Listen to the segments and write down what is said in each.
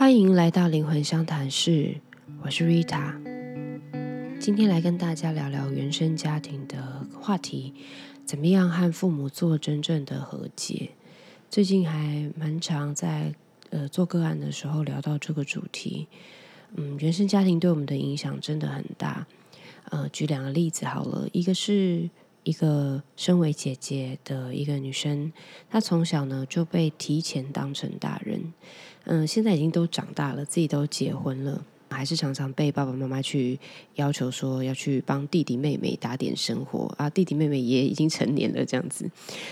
欢迎来到灵魂相谈室，我是 Rita。今天来跟大家聊聊原生家庭的话题，怎么样和父母做真正的和解？最近还蛮常在呃做个案的时候聊到这个主题。嗯，原生家庭对我们的影响真的很大。呃，举两个例子好了，一个是一个身为姐姐的一个女生，她从小呢就被提前当成大人。嗯，现在已经都长大了，自己都结婚了，还是常常被爸爸妈妈去要求说要去帮弟弟妹妹打点生活啊。弟弟妹妹也已经成年了这样子，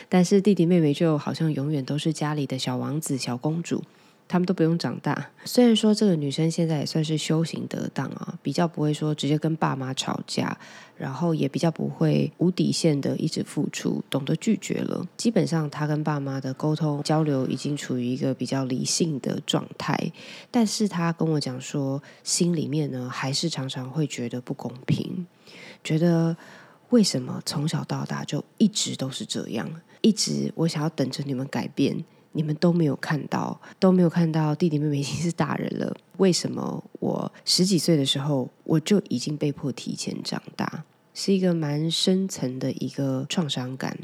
但是弟弟妹妹就好像永远都是家里的小王子、小公主。他们都不用长大。虽然说这个女生现在也算是修行得当啊，比较不会说直接跟爸妈吵架，然后也比较不会无底线的一直付出，懂得拒绝了。基本上她跟爸妈的沟通交流已经处于一个比较理性的状态，但是她跟我讲说，心里面呢还是常常会觉得不公平，觉得为什么从小到大就一直都是这样，一直我想要等着你们改变。你们都没有看到，都没有看到弟弟妹妹已经是大人了。为什么我十几岁的时候我就已经被迫提前长大？是一个蛮深层的一个创伤感。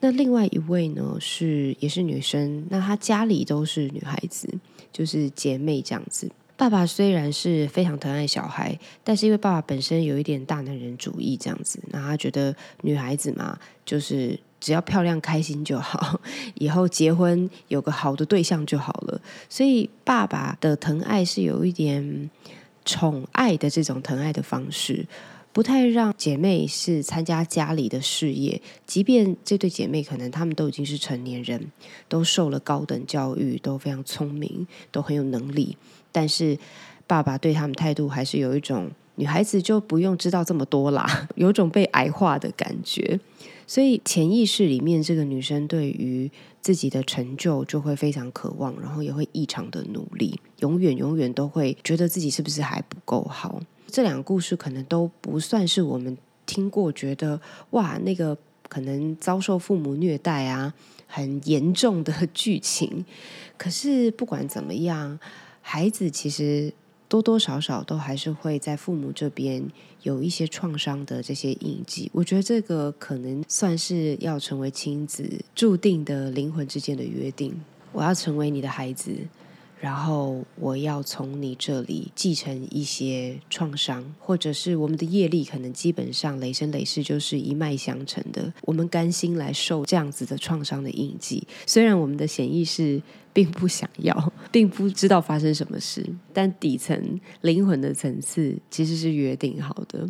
那另外一位呢，是也是女生，那她家里都是女孩子，就是姐妹这样子。爸爸虽然是非常疼爱小孩，但是因为爸爸本身有一点大男人主义这样子，那他觉得女孩子嘛，就是。只要漂亮开心就好，以后结婚有个好的对象就好了。所以爸爸的疼爱是有一点宠爱的这种疼爱的方式，不太让姐妹是参加家里的事业。即便这对姐妹可能她们都已经是成年人，都受了高等教育，都非常聪明，都很有能力，但是爸爸对他们态度还是有一种女孩子就不用知道这么多啦，有种被矮化的感觉。所以潜意识里面，这个女生对于自己的成就就会非常渴望，然后也会异常的努力，永远永远都会觉得自己是不是还不够好。这两个故事可能都不算是我们听过，觉得哇，那个可能遭受父母虐待啊，很严重的剧情。可是不管怎么样，孩子其实。多多少少都还是会在父母这边有一些创伤的这些印记，我觉得这个可能算是要成为亲子注定的灵魂之间的约定。我要成为你的孩子。然后我要从你这里继承一些创伤，或者是我们的业力，可能基本上累生累世就是一脉相承的。我们甘心来受这样子的创伤的印记，虽然我们的潜意识并不想要，并不知道发生什么事，但底层灵魂的层次其实是约定好的。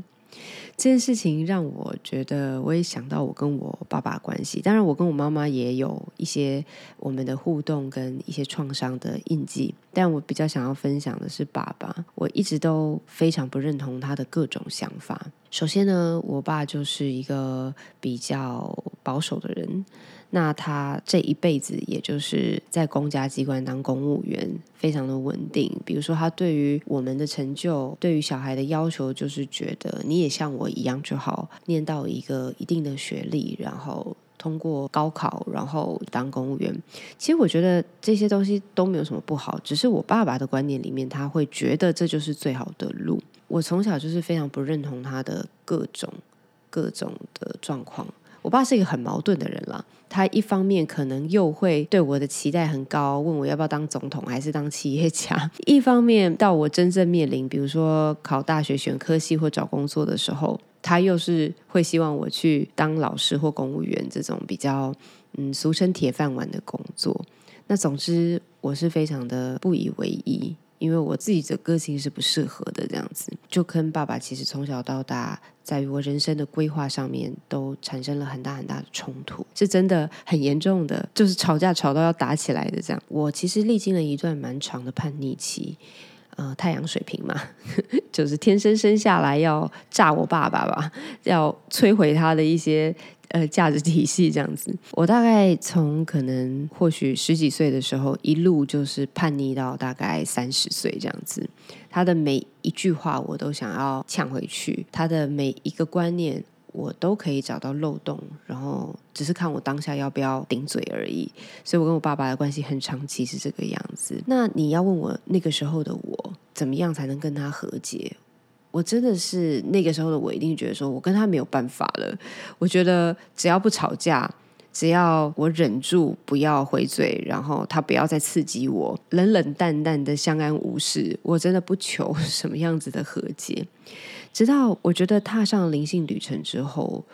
这件事情让我觉得，我也想到我跟我爸爸关系。当然，我跟我妈妈也有一些我们的互动跟一些创伤的印记。但我比较想要分享的是爸爸，我一直都非常不认同他的各种想法。首先呢，我爸就是一个比较保守的人。那他这一辈子，也就是在公家机关当公务员，非常的稳定。比如说，他对于我们的成就，对于小孩的要求，就是觉得你也像我一样就好，念到一个一定的学历，然后通过高考，然后当公务员。其实我觉得这些东西都没有什么不好，只是我爸爸的观念里面，他会觉得这就是最好的路。我从小就是非常不认同他的各种各种的状况。我爸是一个很矛盾的人啦，他一方面可能又会对我的期待很高，问我要不要当总统还是当企业家；一方面到我真正面临，比如说考大学选科系或找工作的时候，他又是会希望我去当老师或公务员这种比较嗯俗称铁饭碗的工作。那总之，我是非常的不以为意。因为我自己的个性是不适合的，这样子就跟爸爸其实从小到大，在于我人生的规划上面都产生了很大很大的冲突，是真的很严重的，就是吵架吵到要打起来的这样。我其实历经了一段蛮长的叛逆期，呃，太阳水平嘛，就是天生生下来要炸我爸爸吧，要摧毁他的一些。呃，价值体系这样子，我大概从可能或许十几岁的时候，一路就是叛逆到大概三十岁这样子。他的每一句话我都想要呛回去，他的每一个观念我都可以找到漏洞，然后只是看我当下要不要顶嘴而已。所以我跟我爸爸的关系很长期是这个样子。那你要问我那个时候的我怎么样才能跟他和解？我真的是那个时候的我，一定觉得说我跟他没有办法了。我觉得只要不吵架。只要我忍住不要回嘴，然后他不要再刺激我，冷冷淡淡的相安无事，我真的不求什么样子的和解。直到我觉得踏上灵性旅程之后，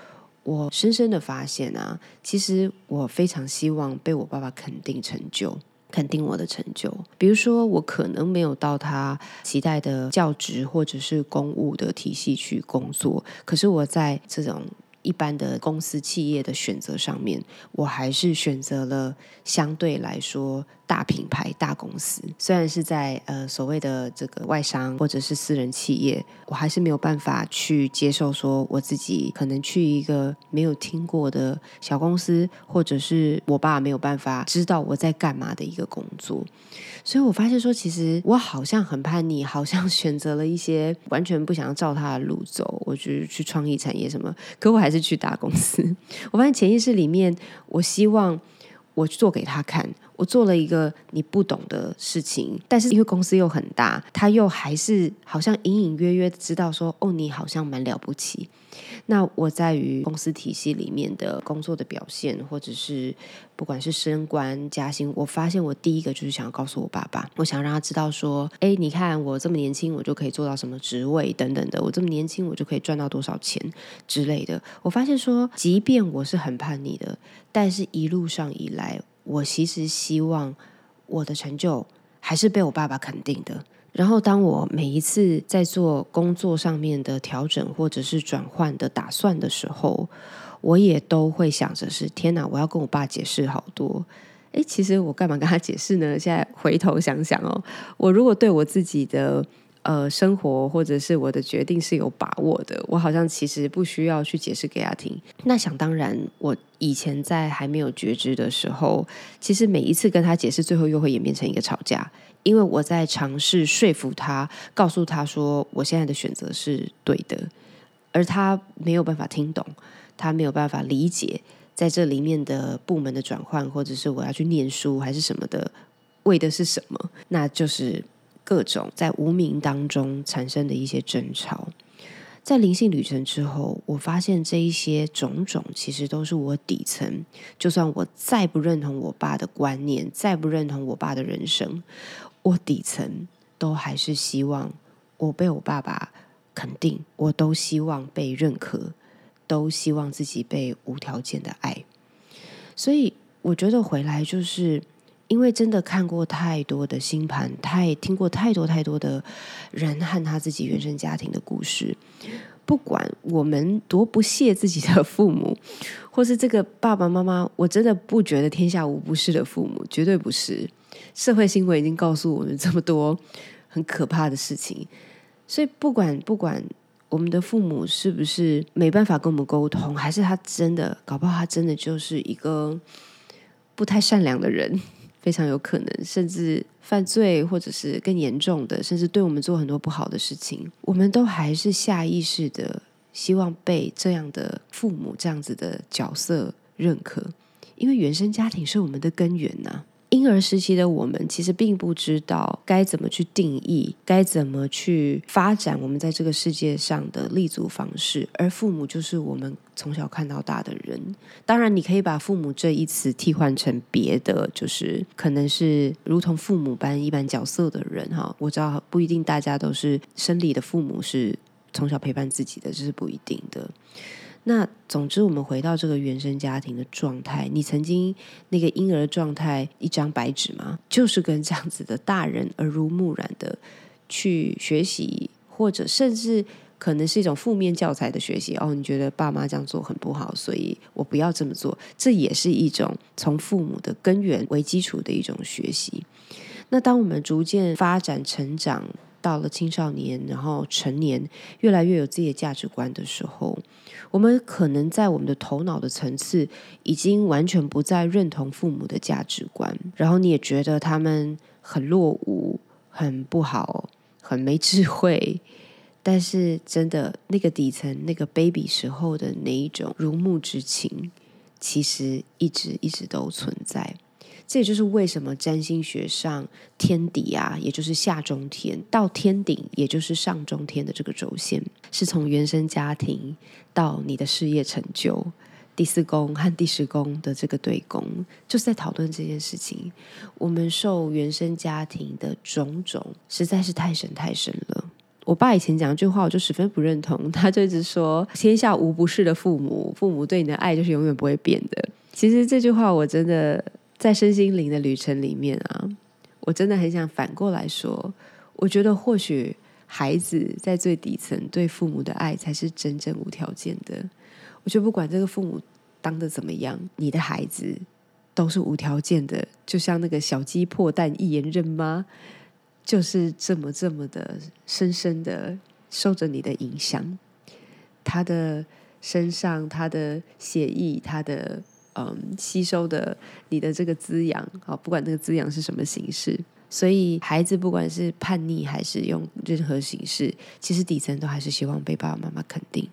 我深深的发现啊，其实我非常希望被我爸爸肯定成就，肯定我的成就。比如说，我可能没有到他期待的教职或者是公务的体系去工作，可是我在这种。一般的公司企业的选择上面，我还是选择了相对来说大品牌、大公司。虽然是在呃所谓的这个外商或者是私人企业，我还是没有办法去接受说我自己可能去一个没有听过的小公司，或者是我爸没有办法知道我在干嘛的一个工作。所以我发现说，其实我好像很叛逆，好像选择了一些完全不想要照他的路走，我就去创意产业什么，可我还是去大公司。我发现潜意识里面，我希望我做给他看，我做了一个你不懂的事情，但是因为公司又很大，他又还是好像隐隐约约知道说，哦，你好像蛮了不起。那我在于公司体系里面的工作的表现，或者是不管是升官加薪，我发现我第一个就是想要告诉我爸爸，我想让他知道说，哎，你看我这么年轻，我就可以做到什么职位等等的，我这么年轻，我就可以赚到多少钱之类的。我发现说，即便我是很叛逆的，但是一路上以来，我其实希望我的成就还是被我爸爸肯定的。然后，当我每一次在做工作上面的调整或者是转换的打算的时候，我也都会想着是：天哪，我要跟我爸解释好多。诶，其实我干嘛跟他解释呢？现在回头想想哦，我如果对我自己的。呃，生活或者是我的决定是有把握的，我好像其实不需要去解释给他听。那想当然，我以前在还没有觉知的时候，其实每一次跟他解释，最后又会演变成一个吵架，因为我在尝试说服他，告诉他说我现在的选择是对的，而他没有办法听懂，他没有办法理解在这里面的部门的转换，或者是我要去念书还是什么的，为的是什么？那就是。各种在无名当中产生的一些争吵，在灵性旅程之后，我发现这一些种种其实都是我底层。就算我再不认同我爸的观念，再不认同我爸的人生，我底层都还是希望我被我爸爸肯定，我都希望被认可，都希望自己被无条件的爱。所以我觉得回来就是。因为真的看过太多的星盘，太听过太多太多的人和他自己原生家庭的故事。不管我们多不屑自己的父母，或是这个爸爸妈妈，我真的不觉得天下无不是的父母，绝对不是。社会新闻已经告诉我们这么多很可怕的事情，所以不管不管我们的父母是不是没办法跟我们沟通，还是他真的搞不好他真的就是一个不太善良的人。非常有可能，甚至犯罪，或者是更严重的，甚至对我们做很多不好的事情，我们都还是下意识的希望被这样的父母这样子的角色认可，因为原生家庭是我们的根源呐。婴儿时期的我们其实并不知道该怎么去定义，该怎么去发展我们在这个世界上的立足方式，而父母就是我们从小看到大的人。当然，你可以把父母这一词替换成别的，就是可能是如同父母般一般角色的人哈。我知道不一定大家都是生理的父母，是从小陪伴自己的，这是不一定的。那总之，我们回到这个原生家庭的状态，你曾经那个婴儿状态，一张白纸吗？就是跟这样子的大人耳濡目染的去学习，或者甚至可能是一种负面教材的学习。哦，你觉得爸妈这样做很不好，所以我不要这么做。这也是一种从父母的根源为基础的一种学习。那当我们逐渐发展成长，到了青少年，然后成年，越来越有自己的价值观的时候。我们可能在我们的头脑的层次，已经完全不再认同父母的价值观，然后你也觉得他们很落伍、很不好、很没智慧但是真的那个底层那个 baby 时候的那一种如沐之情，其实一直一直都存在。这也就是为什么占星学上天底啊，也就是下中天到天顶，也就是上中天的这个轴线，是从原生家庭到你的事业成就，第四宫和第十宫的这个对宫，就是在讨论这件事情。我们受原生家庭的种种，实在是太深太深了。我爸以前讲一句话，我就十分不认同，他就一直说：“天下无不是的父母，父母对你的爱就是永远不会变的。”其实这句话我真的。在身心灵的旅程里面啊，我真的很想反过来说，我觉得或许孩子在最底层对父母的爱才是真正无条件的。我觉得不管这个父母当的怎么样，你的孩子都是无条件的，就像那个小鸡破蛋一言认妈，就是这么这么的深深的受着你的影响，他的身上，他的血液，他的。嗯，吸收的你的这个滋养，好，不管那个滋养是什么形式，所以孩子不管是叛逆还是用任何形式，其实底层都还是希望被爸爸妈妈肯定。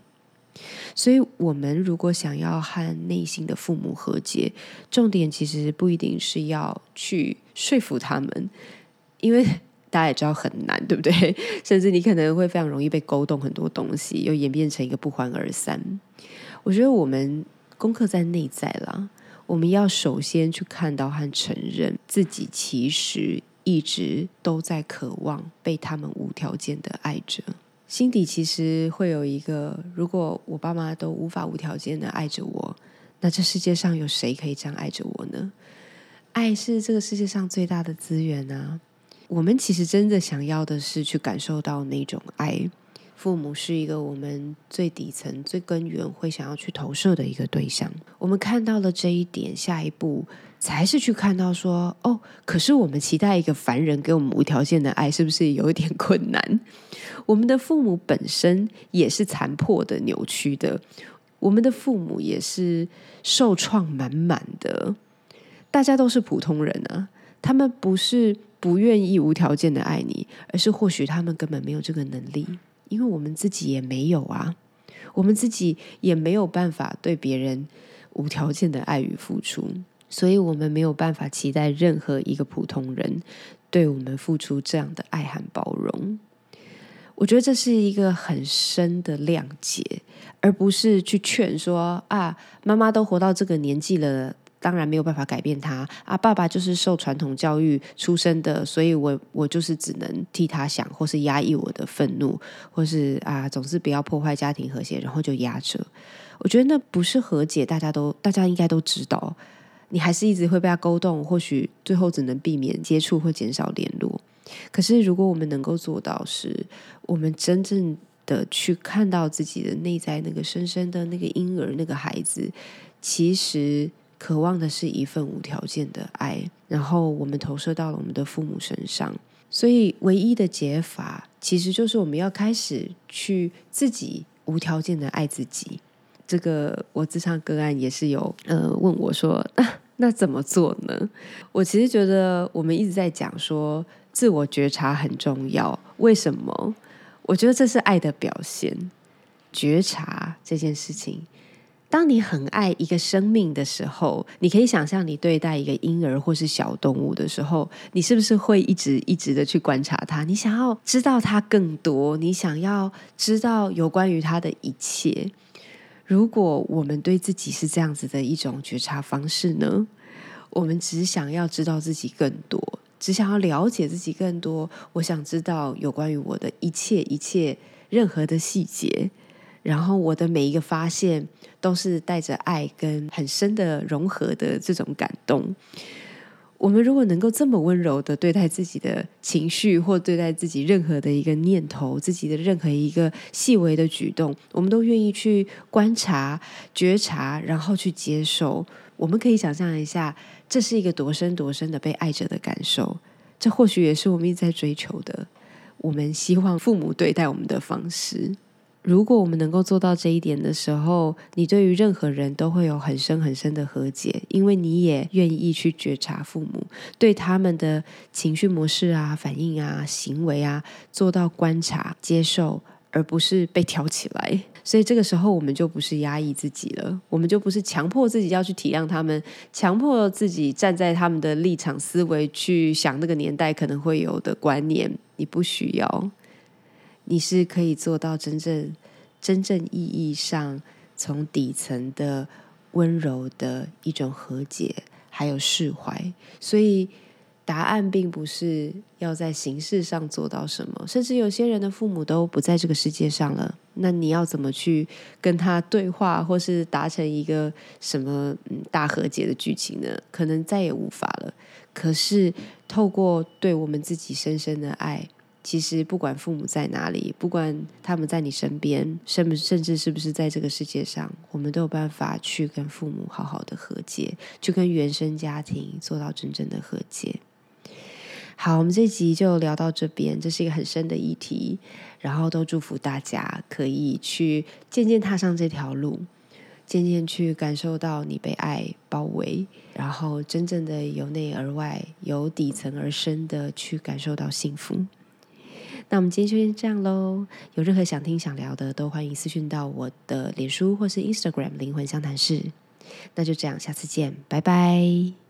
所以，我们如果想要和内心的父母和解，重点其实不一定是要去说服他们，因为大家也知道很难，对不对？甚至你可能会非常容易被勾动很多东西，又演变成一个不欢而散。我觉得我们。功课在内在啦，我们要首先去看到和承认自己其实一直都在渴望被他们无条件的爱着，心底其实会有一个：如果我爸妈都无法无条件的爱着我，那这世界上有谁可以这样爱着我呢？爱是这个世界上最大的资源啊！我们其实真的想要的是去感受到那种爱。父母是一个我们最底层、最根源会想要去投射的一个对象。我们看到了这一点，下一步才是去看到说：哦，可是我们期待一个凡人给我们无条件的爱，是不是有一点困难？我们的父母本身也是残破的、扭曲的，我们的父母也是受创满满的。大家都是普通人啊，他们不是不愿意无条件的爱你，而是或许他们根本没有这个能力。因为我们自己也没有啊，我们自己也没有办法对别人无条件的爱与付出，所以我们没有办法期待任何一个普通人对我们付出这样的爱和包容。我觉得这是一个很深的谅解，而不是去劝说啊，妈妈都活到这个年纪了。当然没有办法改变他啊！爸爸就是受传统教育出身的，所以我我就是只能替他想，或是压抑我的愤怒，或是啊，总是不要破坏家庭和谐，然后就压着。我觉得那不是和解，大家都大家应该都知道，你还是一直会被他勾动，或许最后只能避免接触或减少联络。可是如果我们能够做到，是我们真正的去看到自己的内在那个深深的那个婴儿那个孩子，其实。渴望的是一份无条件的爱，然后我们投射到了我们的父母身上，所以唯一的解法其实就是我们要开始去自己无条件的爱自己。这个我自唱个案也是有呃问我说，那怎么做呢？我其实觉得我们一直在讲说自我觉察很重要，为什么？我觉得这是爱的表现，觉察这件事情。当你很爱一个生命的时候，你可以想象你对待一个婴儿或是小动物的时候，你是不是会一直一直的去观察它？你想要知道它更多，你想要知道有关于它的一切。如果我们对自己是这样子的一种觉察方式呢？我们只想要知道自己更多，只想要了解自己更多。我想知道有关于我的一切一切任何的细节。然后我的每一个发现都是带着爱跟很深的融合的这种感动。我们如果能够这么温柔的对待自己的情绪，或对待自己任何的一个念头，自己的任何一个细微的举动，我们都愿意去观察、觉察，然后去接受。我们可以想象一下，这是一个多深多深的被爱着的感受。这或许也是我们一直在追求的。我们希望父母对待我们的方式。如果我们能够做到这一点的时候，你对于任何人都会有很深很深的和解，因为你也愿意去觉察父母对他们的情绪模式啊、反应啊、行为啊做到观察、接受，而不是被挑起来。所以这个时候，我们就不是压抑自己了，我们就不是强迫自己要去体谅他们，强迫自己站在他们的立场思维去想那个年代可能会有的观念。你不需要，你是可以做到真正、真正意义上从底层的温柔的一种和解，还有释怀。所以。答案并不是要在形式上做到什么，甚至有些人的父母都不在这个世界上了，那你要怎么去跟他对话，或是达成一个什么嗯大和解的剧情呢？可能再也无法了。可是透过对我们自己深深的爱，其实不管父母在哪里，不管他们在你身边，甚甚至是不是在这个世界上，我们都有办法去跟父母好好的和解，去跟原生家庭做到真正的和解。好，我们这集就聊到这边，这是一个很深的议题，然后都祝福大家可以去渐渐踏上这条路，渐渐去感受到你被爱包围，然后真正的由内而外、由底层而深的去感受到幸福。那我们今天就先这样喽，有任何想听想聊的，都欢迎私讯到我的脸书或是 Instagram 灵魂相谈室。那就这样，下次见，拜拜。